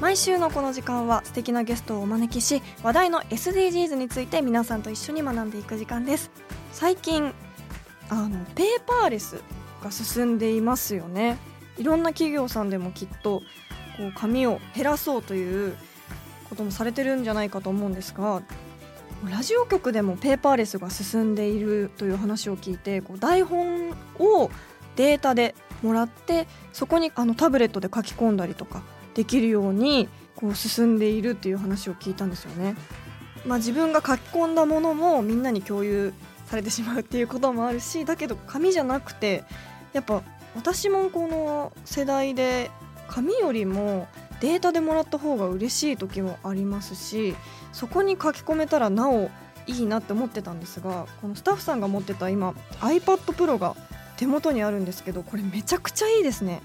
毎週のこの時間は素敵なゲストをお招きし話題の SDGs について皆さんと一緒に学んでいく時間です。最近あのペーパーレスが進んでいますよね。いろんな企業さんでもきっとこう紙を減らそうということもされてるんじゃないかと思うんですがラジオ局でもペーパーレスが進んでいるという話を聞いてこう台本をデータでもらってそこにあのタブレットで書き込んだりとかできるようにこう進んでいるっていう話を聞いたんですよね。まあ、自分が書き込んだものもみんなに共有されてしまうっていうこともあるしだけど紙じゃなくてやっぱ私もこの世代で紙よりもデータでもらった方が嬉しい時もありますしそこに書き込めたらなおいいなって思ってたんですがこのスタッフさんが持ってた今 iPad Pro が手元にあるんですけどこれめちゃくちゃいいですね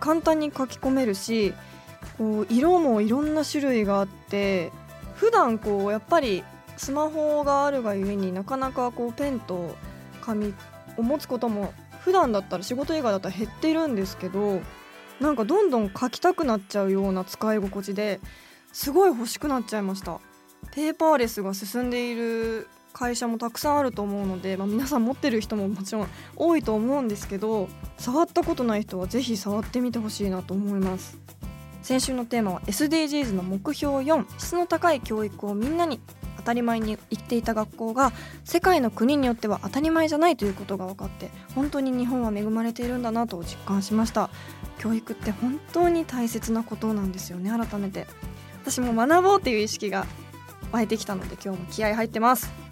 簡単に書き込めるしこう色もいろんな種類があって普段こうやっぱりスマホがあるがゆえになかなかこうペンと紙を持つことも普段だったら仕事以外だったら減ってるんですけどなんかどんどん書きたくなっちゃうような使い心地ですごい欲しくなっちゃいました。ペーパーレスが進んでいる会社もたくさんあると思うので、まあ、皆さん持ってる人ももちろん多いと思うんですけど触ったことない人はぜひ触ってみてほしいなと思います。先週のテーマは SDGs の目標4質の高い教育をみんなに当たり前に言っていた学校が世界の国によっては当たり前じゃないということが分かって本当に日本は恵まれているんだなと実感しました。教育って本当に大切なことなんですよね改めて。私も学ぼうっていう意識が湧いてきたので今日も気合入ってます。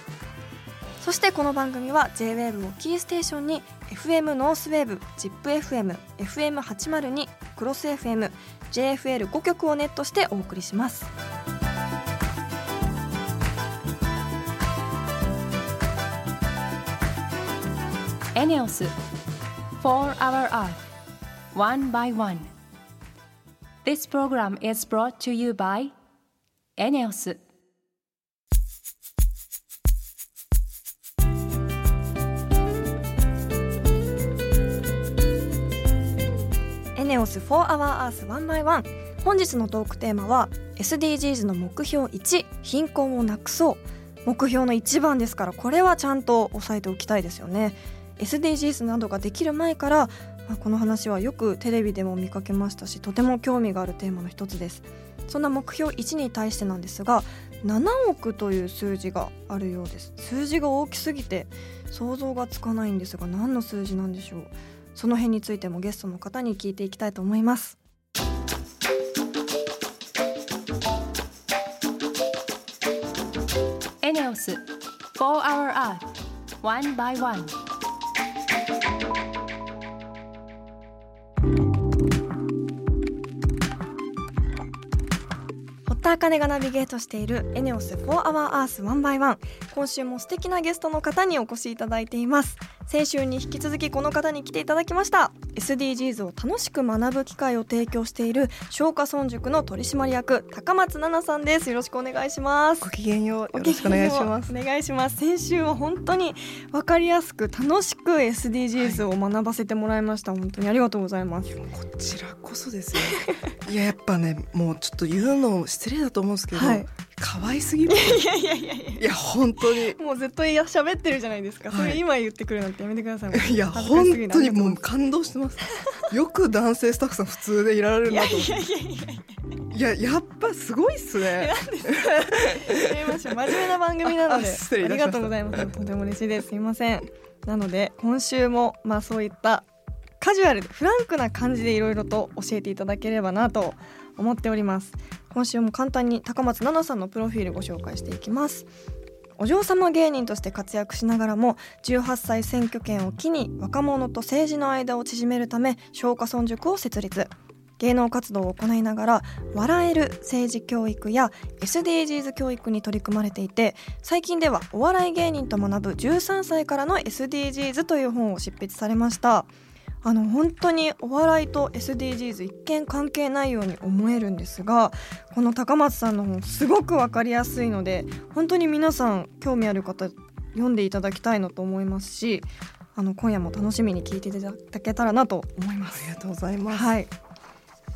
そしてこの番組は JWAVE をキーステーションに FM ノースウェーブ ZIPFM、FM802、クロス FM、JFL5 曲をネットしてお送りします。エネオス4 Our Earth One by One This program is brought to you by エネオスオス 4HourEarth1x1 本日のトークテーマは SDGs の目標1貧困をなくそう。目標の一番ですからこれはちゃんと押さえておきたいですよね。SDGs などができる前から、まあ、この話はよくテレビでも見かけましたしとても興味があるテーマの一つです。そんな目標1に対してなんですが7億という数字があるようです。数字が大きすぎて想像がつかないんですが何の数字なんでしょう？その辺についてもゲストの方に聞いていきたいと思います。エネオス4 Hour Earth One by One. 堀田茜がナビゲートしているエネオス4 Hour Earth 1 by 1今週も素敵なゲストの方にお越しいただいています先週に引き続きこの方に来ていただきました。SDGs を楽しく学ぶ機会を提供している松下村塾の取締役高松奈々さんです。よろしくお願いします。ごきげんようよろしくお願いします。お願いします。先週は本当に分かりやすく楽しく SDGs を学ばせてもらいました、本当にありがとうございます。こちらこそですよいややっぱねもうちょっと言うの失礼だと思うんですけど、はい可愛すぎる。いやいやいやいや。いや本当に。もうずっと喋ってるじゃないですか、はい。それ今言ってくるなんてやめてください。いや本当にもう感動してます。よく男性スタッフさん普通でいられるなと思って。いやいやいやいやいいややっぱすごいっすね。真面目な番組なので。あ失礼ありがとうございます。とても嬉しいです。すいません。なので今週もまあそういったカジュアルでフランクな感じでいろいろと教えていただければなと思っております。今週も簡単に高松菜奈さんのプロフィールご紹介していきます。お嬢様芸人として活躍しながらも18歳選挙権を機に若者と政治の間を縮めるため松下村塾を設立。芸能活動を行いながら笑える政治教育や SDGs 教育に取り組まれていて最近ではお笑い芸人と学ぶ13歳からの SDGs という本を執筆されました。あの本当にお笑いと SDGs 一見関係ないように思えるんですがこの高松さんの本すごくわかりやすいので本当に皆さん興味ある方読んでいただきたいなと思いますしあの今夜も楽しみに聞いていただけたらなと思います。ありがとうございます、はい。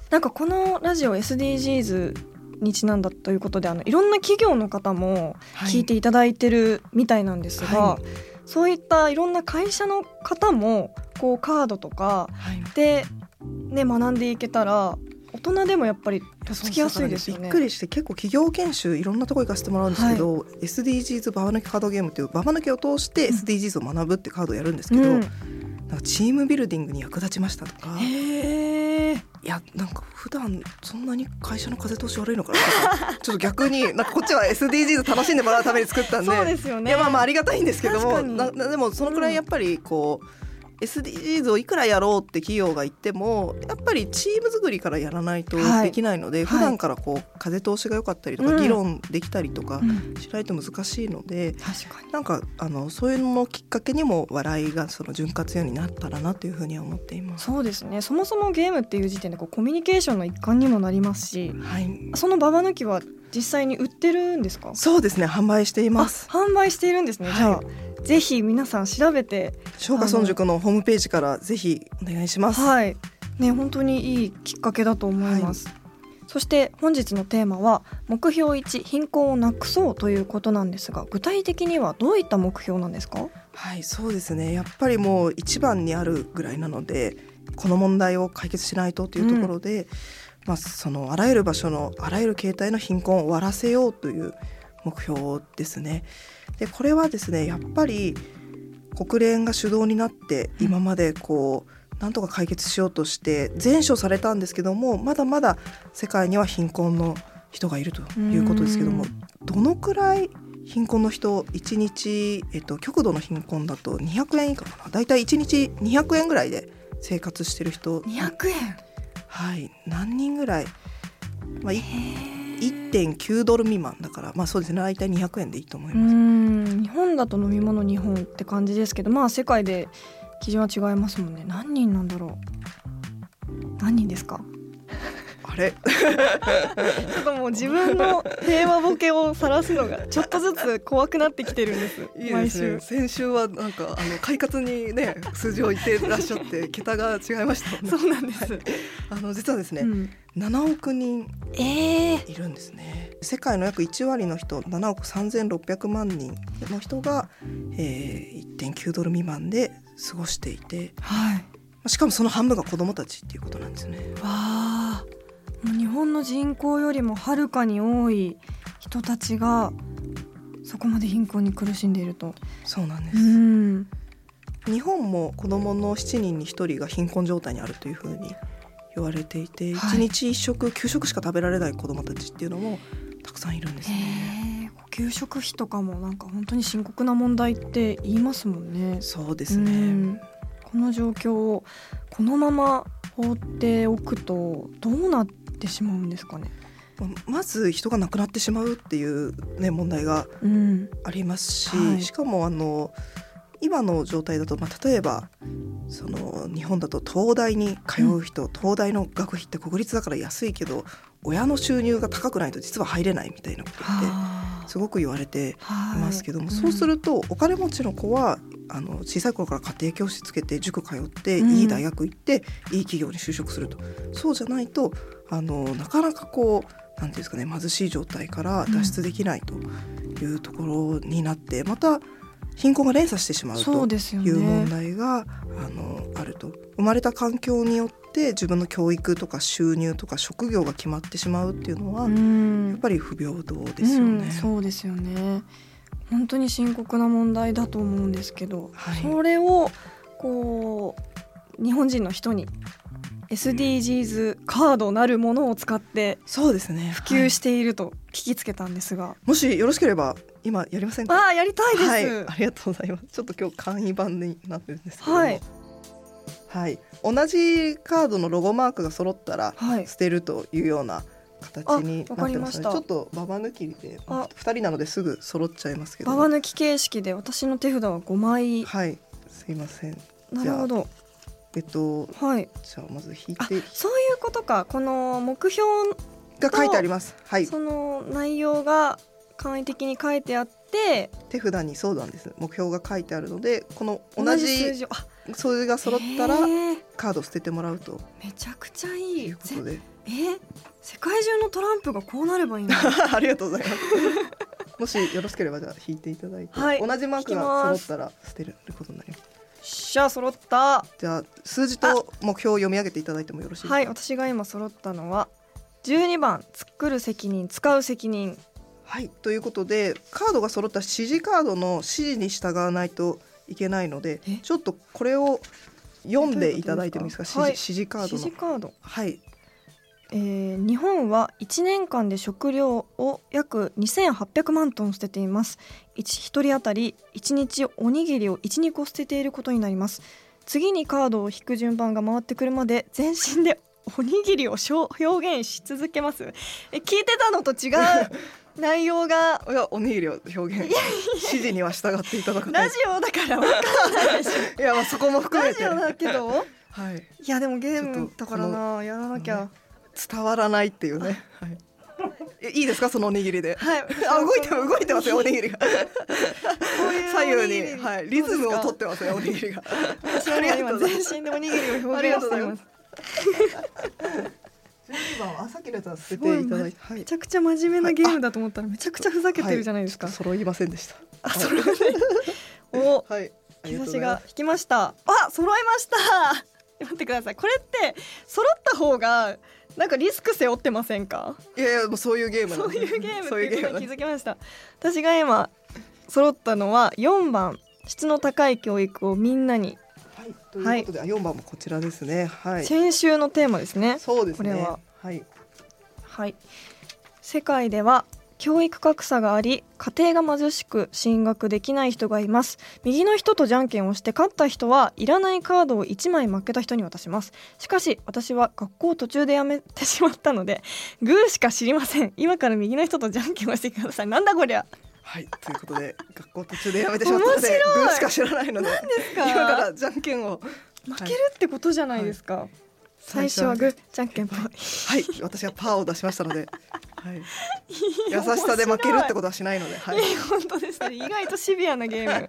なんかこのラジオ SDGs にちなんだということであのいろんな企業の方も聞いていただいてるみたいなんですが、はいそういったいろんな会社の方もこうカードとかはい。で、ね、学んでいけたら大人でもやっぱりとっつきやすいですよね。びっくりして結構企業研修いろんなとこ行かせてもらうんですけど、SDGs ババ抜きカードゲームっていうババ抜きを通して SDGs を学ぶってカードをやるんですけど、うんチームビルディングに役立ちましたとか。いやなんか普段そんなに会社の風通し悪いのかなとか。ちょっと逆になんかこっちは SDGs 楽しんでもらうために作ったんで。そうですよね。いやまあまあありがたいんですけどもななでもそのくらいやっぱりこう、SDGs をいくらやろうって企業が言ってもやっぱりチーム作りからやらないとはい。できないので、はい。普段からこう風通しが良かったりとか、うん。議論できたりとかうん。しないと難しいので。確かに。なんかあのそういうののきっかけにも笑いがその潤滑油になったらなというふうには思っています。そうですね。そもそもゲームっていう時点でこうコミュニケーションの一環にもなりますしはい、そのババ抜きは実際に売ってるんですか？そうですね。販売しています。あ販売しているんですね、はい。じゃあぜひ皆さん調べて松下村塾のホームページからぜひお願いします。はいね本当にいいきっかけだと思います、そして本日のテーマは目標1貧困をなくそうということなんですが具体的にはどういった目標なんですか？はい、そうですね。やっぱりもう一番にあるぐらいなので、この問題を解決しないとというところで、まあそのあらゆる場所のあらゆる形態の貧困を終わらせようという目標ですね。で、これはですね、やっぱり国連が主導になって今までこうなんとか解決しようとして前処されたんですけども、まだまだ世界には貧困の人がいるということですけどもうん、どのくらい貧困の人1日、えっと、極度の貧困だと200円以下かな？だいたい1日200円ぐらいで生活してる人、200円？はい、何人ぐらい、まあ、い1.9ドル未満だから、まあ、そうですね大体200円でいいと思います。日本だと飲み物日本って感じですけどまあ世界で基準は違いますもんね。何人なんだろう。何人ですか？あれ。ちょっともう自分の平和ボケを晒すのがちょっとずつ怖くなってきてるんです。いい毎週。先週はなんかあの快活にね数字を言ってらっしゃって桁が違いましたね。そうなんです、あの実はですね、うん。7億人ええいるんですね。世界の約1割の人7億3600万人の人が、えー、1.9ドル未満で過ごしていて。はい。しかもその半分が子どもたちっていうことなんですね。わ日本の人口よりもはるかに多い人たちがそこまで貧困に苦しんでいると。そうなんでうす、ん。日本も子どもの7人に1人が貧困状態にあるというふうに言われていて、はい。1日1食給食しか食べられない子どもたちっていうのもたくさんいるんですね。給食費とかもなんか本当に深刻な問題って言いますもんね。そうですね、うん。この状況をこのまま放っておくとどうなってしまうんですかね。ままず人が亡くなってしまうっていう、ね、問題がうん、ありますし、はい。しかもあの今の状態だと、まあ、例えばその日本だと東大に通う人、東大の学費って国立だから安いけど親の収入が高くないと実は入れないみたいなことってはすごく言われてあい。ますけども、はいそうするとお金持ちの子はあの小さい頃から家庭教師つけて塾通って、うん。いい大学行っていい企業に就職すると。そうじゃないとあのなかなかこうなんていうんですかね貧しい状態から脱出できないというところになって、また貧困が連鎖してしまうそという問ね。題が、あのあると。生まれた環境によっって自分の教育とか収入とか職業が決まってしまうっていうのは、うん。やっぱり不平等ですよね。うんそうですよね。本当に深刻な問題だと思うんですけど、はい。それをこう日本人の人に SDGs カードなるものを使ってそうですね。普及していると聞きつけたんですが、もしよろしければ今やりませんか？ああやりたいです、はい、ありがとうございます。ちょっと今日簡易版になってるんですけども、はい。はい。同じカードのロゴマークが揃ったらはい。捨てるというような形になってまかりますした。ので、ちょっとババ抜きであ二人なのですぐ揃っちゃいますけど、ババ抜き形式で私の手札は5枚。はい、すいません。なるほどえっとはい。じゃあまず引いあてそういうことか。この目標が書いてあります。はい、その内容が簡易的に書いてあって。手札にそうなんです。目標が書いてあるので、この同同じ数じ字数字が揃ったらカードを捨ててもらうと。めちゃくちゃいい。いうことで。え？世界中のトランプがこうなればいいの？ありがとうございます。もしよろしければじゃあ引いていただいて、はい。同じマークが揃ったら捨てることになります。しゃ揃った。じゃあ数字と目標を読み上げていただいてもよろしいですか？はい私が今揃ったのは12番作る責任使う責任。はいということでカードが揃った指示カードの指示に従わないといけないのでえ？ちょっとこれを読んでいただいてもいいですか？はい指示指示カー指ドの。示カード、はいえー日本は1年間で食料を約2800万トン捨てています。一一人当たり1日おにぎりを12個捨てていることになります。次にカードを引く順番が回ってくるまで全身でおにぎりを表現し続けます。え聞いてたのと違う内容が いやおにぎりを表現指示には従っていただかないラジオだから分かんないでしょ。いやまあそこも含めて。ラジオだけど。はい。いやでもゲームだからな。やらなきゃ伝わらないっていうね。はい。えいいですか？そのおにぎりで。はい。あ動いて動いてますよおにぎりが。左右おにはい、リズムをとってますよおにぎりが。私は今全身でおにぎりを表現しています。12番はさっきのやつは捨てていただいて、はい。めちゃくちゃ真面目なゲームだと思ったらめちゃくちゃふざけてるじゃないですか、揃いませんでした。あ揃いません。おはい。ありがとうご兆しが引きました。あ揃いました。待ってください。これって揃った方がなんかリスク背負ってませんか？いやいやもうそういうゲームそういうゲームっていうことに気づきました。私が今揃ったのは4番質の高い教育をみんなに、はいということで、あ4番もこちらですね。はい。先週のテーマですね。そうですね。これは。はい。はい。世界では教育格差があり家庭が貧しく進学できない人がいます。右の人とじゃんけんをして勝った人はいらないカードを1枚負けた人に渡します。しかし私は学校を途中でやめてしまったので グーしか知りません。今から右の人とじゃんけんをしてください。なんだこりゃ。はいということで学校途中でやめてしまったので面白い。グーしか知らないのでですか？今からじゃんけんを。負けるってことじゃないですか、最初はグーじゃんけんぽい。はい。私はパーを出しましたので、はい、優しさで負けるってことはしないので、はい。本当ですね。意外とシビアなゲーム。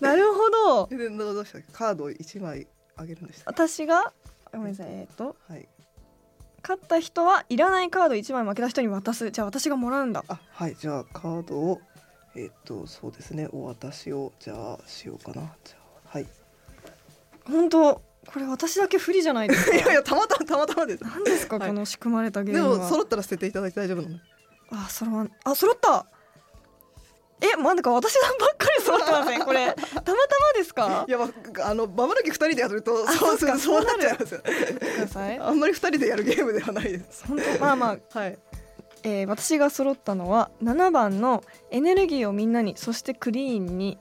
なるほど。でどうした？カードを一枚あげるんでし私が？ごめんなさい。えっ、と。け。はい。勝った人はいらないカード1枚負けた人に渡す。じゃあ私がもらうんだ。あはい。じゃあカードをえっ、とそうですね。お渡しをじゃあしようかな。じゃあはい。本当これ私だけ不利じゃないですか？いやいやたまたまたまたまです。何ですか、はい。この仕組まれたゲーでムは。も揃ったら捨てていただいて大丈夫なの。あ揃わん。あ揃った！えまだか私ばっかり揃ってません？これ。たまたまですか？いやまああのバブル期二人でやるとあそうそっか。そうなっちゃいます。よ。くださいあんまり二人でやるゲームではないです。本当？まあまあ、はい。えー私が揃ったのは7番のエネルギーをみんなにそしてクリーンに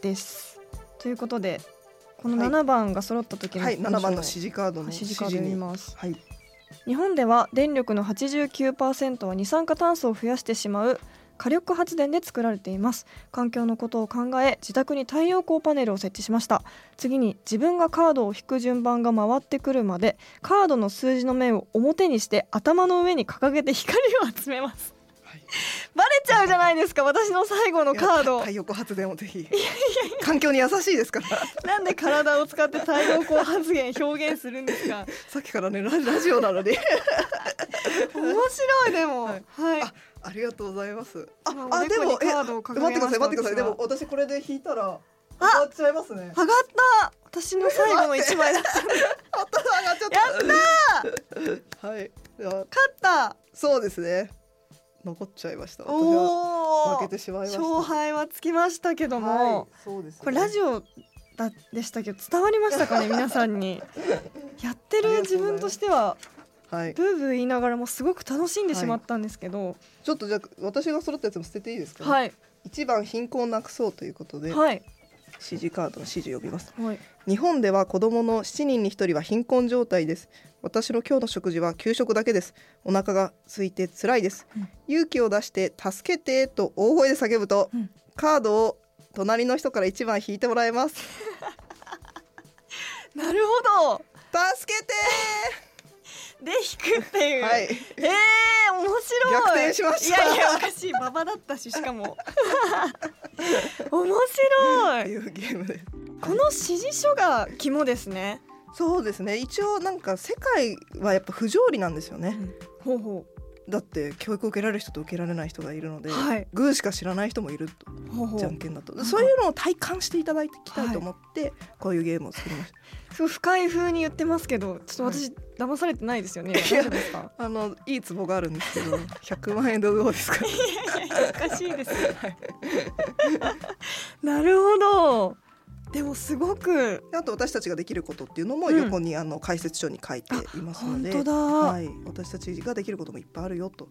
です。ということでこのはい。7番が揃った時のはい文章を七番の指示カードの指示カード読みます。はい。日本では電力の89%は二酸化炭素を増やしてしまう火力発電で作られています。環境のことを考え自宅に太陽光パネルを設置しました。次に自分がカードを引く順番が回ってくるまでカードの数字の面を表にして頭の上に掲げて光を集めます。はい バレちゃうじゃないですか私の最後のカード。太陽光発電をぜひ。環境に優しいですから。なんで体を使って太陽光発言表現するんですか。さっきからねララジオなのに。面白いでも。ははい。い、あありがとうございます。ああでもえ待ってください待ってください。でも私これで引いたらあ上がっちゃいますね。上がった。私の最後の一枚だった。やったはい。勝った。そうですね残っちゃいました。私は負けてしまいました。勝敗はつきましたけども、はい。そうですね。これラジオだでしたけど伝わりましたかね 皆さんに。やってる自分としてははい。ブーブー言いながらもすごく楽しんでしまったんですけど。ちょっとじゃあ私が揃ったやつも捨てていいですか、はい。一番貧困をなくそうということで、はい。指示カードの指示を読みます。はい日本では子供の7人に1人は貧困状態です。私の今日の食事は給食だけです。お腹が空いて辛いです、うん。勇気を出して助けてと大声で叫ぶと、うん。カードを隣の人から1番引いてもらえます。なるほど。助けてで引くっていう、はい。えー、面白い。逆転しました。いやいやおかしい馬場だったししかも。面白い。この指示書が肝ですね、そうですね。一応なんか世界はやっぱ不条理なんですよね、ほうほだって教育を受けられる人と受けられない人がいるので、はい。グーしか知らない人もいると。じゃんけんだと。そういうのを体感していただきたいと思って、こういうゲームを作りました。すごい深い風に言ってますけどちょっと私、騙されてないですよね。あのいいツボがあるんですけど100万円でどうですか？おかしいです なるほどでもすごく。あと私たちができることっていうのもうん。横にあの解説書に書いていますので、はい、私たちができることもいっぱいあるよと、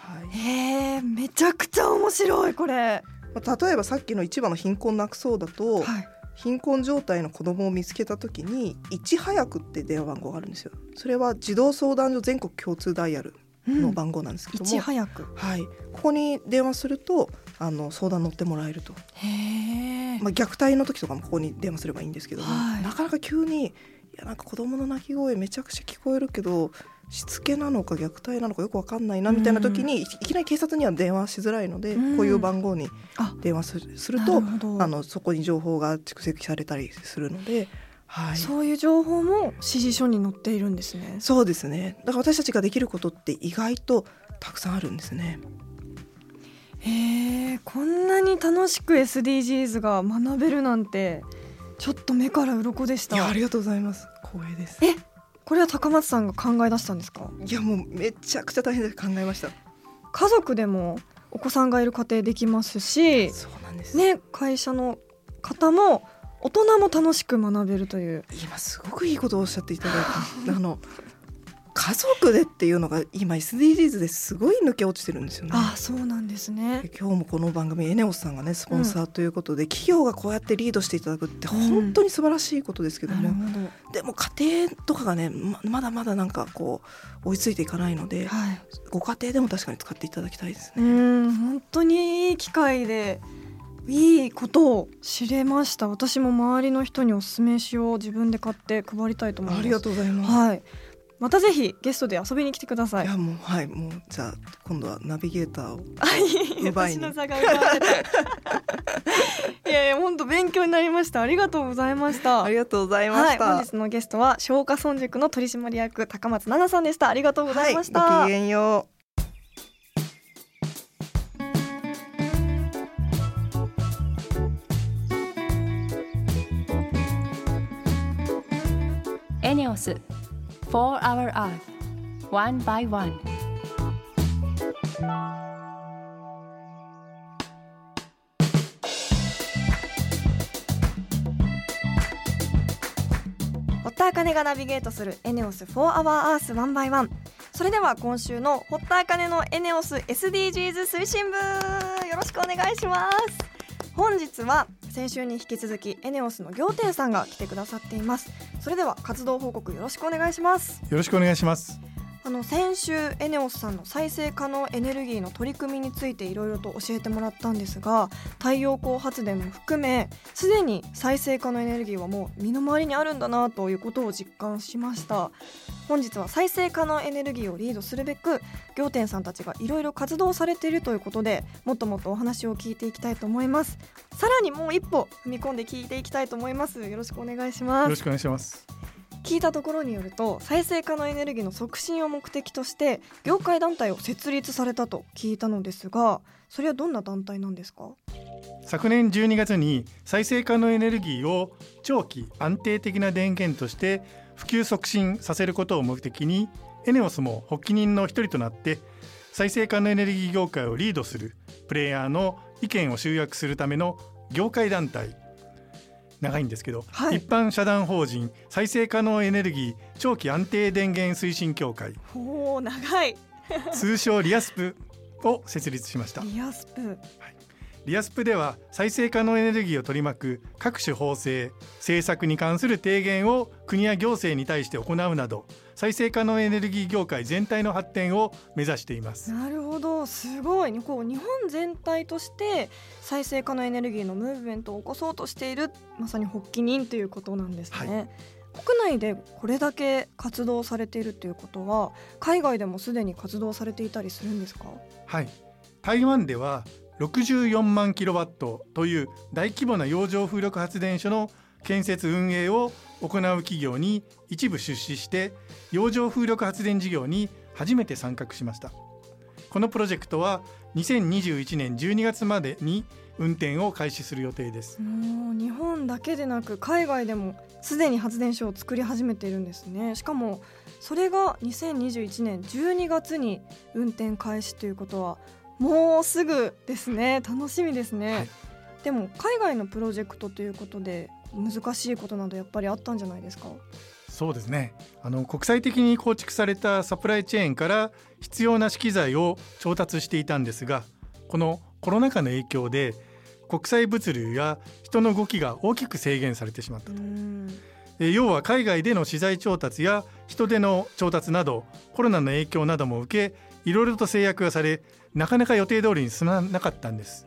はい。へえめちゃくちゃ面白いこれ。まあ、例えばさっきの一番の貧困なくそうだと、はい。貧困状態の子供を見つけた時にいち早くって電話番号があるんですよ。それは児童相談所全国共通ダイヤルの番号なんですけども、いち早く。はい、ここに電話するとあの相談乗ってもらえると、まあ、虐待の時とかもここに電話すればいいんですけども、はい。なかなか急にいやなんか子供の泣き声めちゃくちゃ聞こえるけどしつけなのか虐待なのかよくわかんないなみたいな時に、いきなり警察には電話しづらいので、うん。こういう番号にあ電話するするなとあのそこに情報が蓄積されたりするので、はい、そういう情報も指示書に載っているんですね。そうですね。だから私たちができることって意外とたくさんあるんですね。へえこんなに楽しく SDGs が学べるなんてちょっと目から鱗でしたいやありがとうございます光栄です。えこれは高松さんが考え出したんですか？いやもうめちゃくちゃ大変で考えました。家族でもお子さんがいる家庭できますしそうなんです。ね会社の方も大人も楽しく学べるという今すごくいいことをおっしゃっていただいた。あの家族でっていうのが今 SDGs ですごい抜け落ちてるんですよね。あそうなんですね。で今日もこの番組エネオスさんがねスポンサーということで、企業がこうやってリードしていただくってうん。本当に素晴らしいことですけども、ほど。でも家庭とかがねままだまだなんかこう追いついていかないので、はい。ご家庭でも確かに使っていただきたいですうね。ん本当にいい機会でいいことを知れました。私も周りの人にお勧めしよう自分で買って配りたいと思います。ありがとうございます。はいまたぜひゲストで遊びに来てください。いやもうはいもうじゃあ今度はナビゲーターを。奪いに。私の差が奪われた。いやいや本当勉強になりました。ありがとうございました。ありがとうございまはい、した。本日のゲストは消化村塾の取締役高松奈々さんでした。ありがとうございました、はい、ごきげんよう。エネオス For Our Earth One by One. 堀田茜がナビゲートするエネオス4 Hour Earth One by One それでは今週の堀田茜のエネオス SDGs 推進部よろしくお願いします。本日は先週に引き続きエネオスの行天さんが来てくださっています。それでは活動報告よろしくお願いしますよろしくお願いします。あの先週エネオスさんの再生可能エネルギーの取り組みについていろいろと教えてもらったんですが太陽光発電も含めすでに再生可能エネルギーはもう身の回りにあるんだなということを実感しました。本日は再生可能エネルギーをリードするべく行天さんたちがいろいろ活動されているということでもっともっとお話を聞いていきたいと思います。さらにもう一歩踏み込んで聞いていきたいと思います。よろしくお願いします。よろしくお願いします。聞いたところによると再生可能エネルギーの促進を目的として業界団体を設立されたと聞いたのですがそれはどんな団体なんですか？昨年12月に再生可能エネルギーを長期安定的な電源として普及促進させることを目的にエネオスも発起人の一人となって再生可能エネルギー業界をリードするプレイヤーの意見を集約するための業界団体長いんですけど、はい、一般社団法人再生可能エネルギー長期安定電源推進協会。お長い。通称リアスプを設立しました。リアスプ、はいリアスプでは再生可能エネルギーを取り巻く各種法制政策に関する提言を国や行政に対して行うなど再生可能エネルギー業界全体の発展を目指しています。なるほど。すごい。こう日本全体として再生可能エネルギーのムーブメントを起こそうとしているまさに発起人ということなんですね、はい。国内でこれだけ活動されているということは海外でもすでに活動されていたりするんですか？はい。台湾では64万キロワットという大規模な洋上風力発電所の建設運営を行う企業に一部出資して洋上風力発電事業に初めて参画しました。このプロジェクトは2021年12月までに運転を開始する予定です。もう日本だけでなく海外でもすでに発電所を作り始めているんですね。しかもそれが2021年12月に運転開始ということはもうすぐですね。楽しみですね、はい、でも海外のプロジェクトということで難しいことなどやっぱりあったんじゃないですか？そうですね。あの国際的に構築されたサプライチェーンから必要な資機材を調達していたんですがこのコロナ禍の影響で国際物流や人の動きが大きく制限されてしまったと。要は海外での資材調達や人手の調達などコロナの影響なども受けいろいろと制約がされなかなか予定通りに進まなかったんです。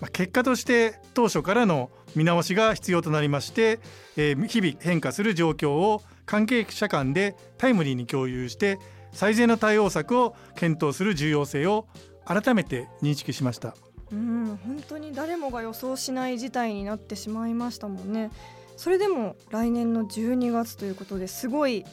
まあ、結果として当初からの見直しが必要となりまして、えー、日々変化する状況を関係者間でタイムリーに共有して最善の対応策を検討する重要性を改めて認識しました。うん本当に誰もが予想しない事態になってしまいましたもんね。それでも来年の12月ということですごい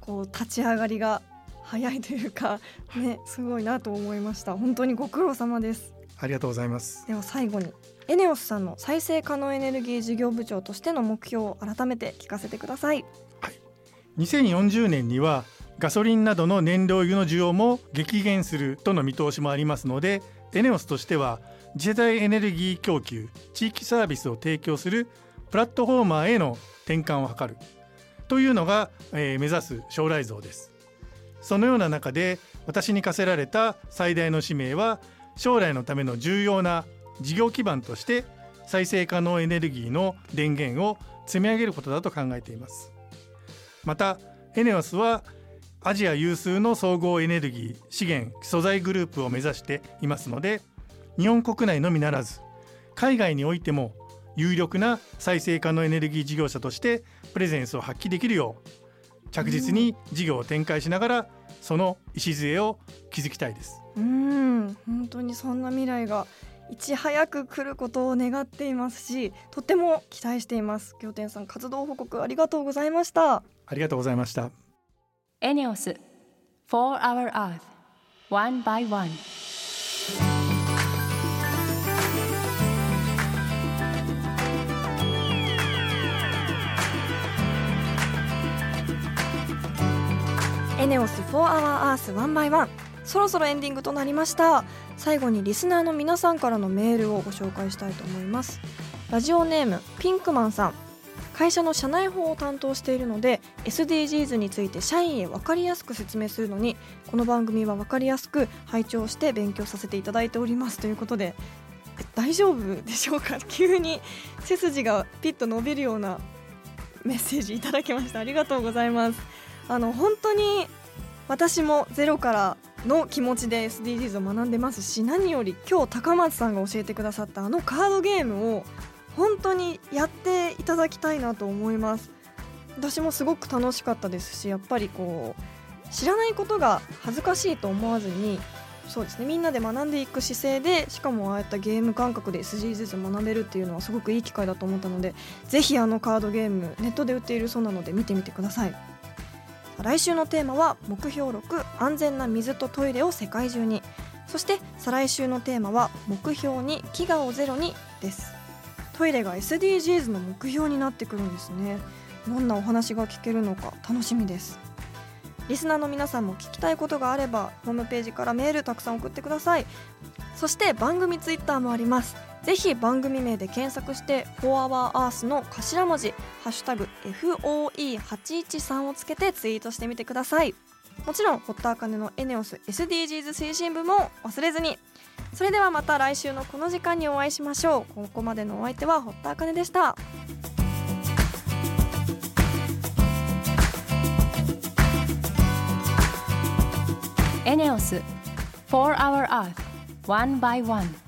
こう立ち上がりが早いというかねすごいなと思いました。本当にご苦労様です。ありがとうございます。では最後にエネオスさんの再生可能エネルギー事業部長としての目標を改めて聞かせてください、はい、2040年にはガソリンなどの燃料油の需要も激減するとの見通しもありますのでエネオスとしては次世代エネルギー供給地域サービスを提供するプラットフォーマーへの転換を図るというのが、えー、目指す将来像ですそのような中で私に課せられた最大の使命は将来のための重要な事業基盤として再生可能エネルギーの電源を積み上げることだと考えています。またエネオスはアジア有数の総合エネルギー資源素材グループを目指していますので日本国内のみならず海外においても有力な再生可能エネルギー事業者としてプレゼンスを発揮できるよう着実に事業を展開しながらその礎を築きたいです。うん本当にそんな未来がいち早く来ることを願っていますしとっても期待しています。仰天さん活動報告ありがとうございました。ありがとうございました。エネオス For Our Earth One by One ネオス4 Hour Earth 1 by 1そろそろエンディングとなりました。最後にリスナーの皆さんからのメールをご紹介したいと思います。ラジオネームピンクマンさん。会社の社内法を担当しているので SDGs について社員へ分かりやすく説明するのにこの番組は分かりやすく拝聴して勉強させていただいております。ということで大丈夫でしょうか？急に背筋がピッと伸びるようなメッセージいただきました。ありがとうございます。あの本当に私もゼロからの気持ちで SDGs を学んでますし何より今日高松さんが教えてくださったあのカードゲームを本当にやっていただきたいなと思います。私もすごく楽しかったです。しやっぱりこう知らないことが恥ずかしいと思わずにそうですね。みんなで学んでいく姿勢でしかもああいったゲーム感覚で SDGs を学べるっていうのはすごくいい機会だと思ったのでぜひあのカードゲームネットで売っているそうなので見てみてください。来週のテーマは目標6安全な水とトイレを世界中に。そして再来週のテーマは目標2飢餓をゼロに。です。トイレが SDGs の目標になってくるんですね。どんなお話が聞けるのか楽しみです。リスナーの皆さんも聞きたいことがあればホームページからメールたくさん送ってください。そして番組ツイッターもあります。ぜひ番組名で検索して「4HourEarth」の頭文字「ハッシュタグ #FOE813」をつけてツイートしてみてください。もちろん堀田茜のエネオス SDGs 推進部も忘れずに。それではまた来週のこの時間にお会いしましょう。ここまでのお相手は堀田茜でした。エネオス4 Hour Earth One by One